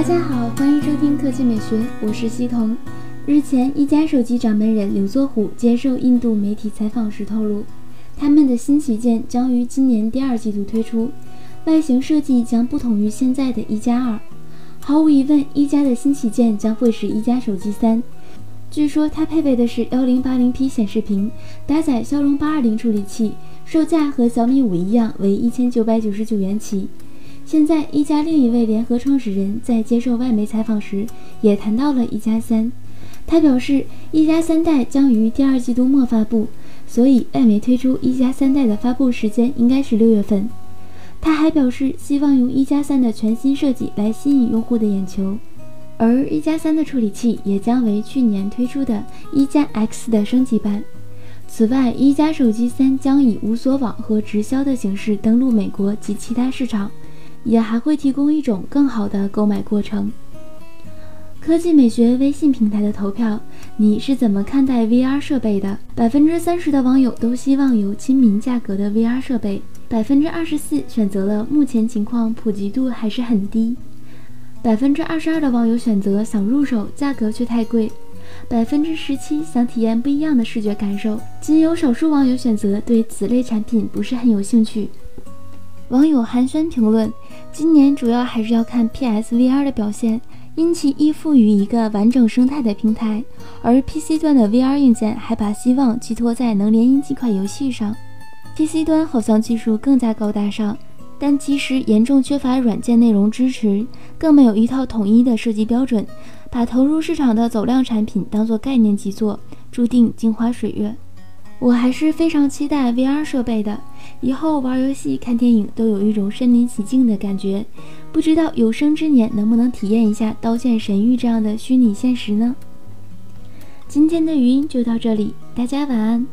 大家好，欢迎收听科技美学，我是西彤。日前，一加手机掌门人刘作虎接受印度媒体采访时透露，他们的新旗舰将于今年第二季度推出，外形设计将不同于现在的一加二。毫无疑问，一加的新旗舰将会是一加手机三。据说它配备的是幺零八零 P 显示屏，搭载骁龙八二零处理器，售价和小米五一样，为一千九百九十九元起。现在，一加另一位联合创始人在接受外媒采访时也谈到了一加三。他表示，一加三代将于第二季度末发布，所以外媒推出一加三代的发布时间应该是六月份。他还表示，希望用一加三的全新设计来吸引用户的眼球，而一加三的处理器也将为去年推出的一加 X 的升级版。此外，一加手机三将以无锁网和直销的形式登陆美国及其他市场。也还会提供一种更好的购买过程。科技美学微信平台的投票，你是怎么看待 VR 设备的？百分之三十的网友都希望有亲民价格的 VR 设备，百分之二十四选择了目前情况普及度还是很低，百分之二十二的网友选择想入手，价格却太贵，百分之十七想体验不一样的视觉感受，仅有少数网友选择对此类产品不是很有兴趣。网友寒暄评论：今年主要还是要看 PSVR 的表现，因其依附于一个完整生态的平台，而 PC 端的 VR 硬件还把希望寄托在能联姻几款游戏上。PC 端好像技术更加高大上，但其实严重缺乏软件内容支持，更没有一套统一的设计标准，把投入市场的走量产品当做概念机做，注定镜花水月。我还是非常期待 VR 设备的，以后玩游戏、看电影都有一种身临其境的感觉。不知道有生之年能不能体验一下《刀剑神域》这样的虚拟现实呢？今天的语音就到这里，大家晚安。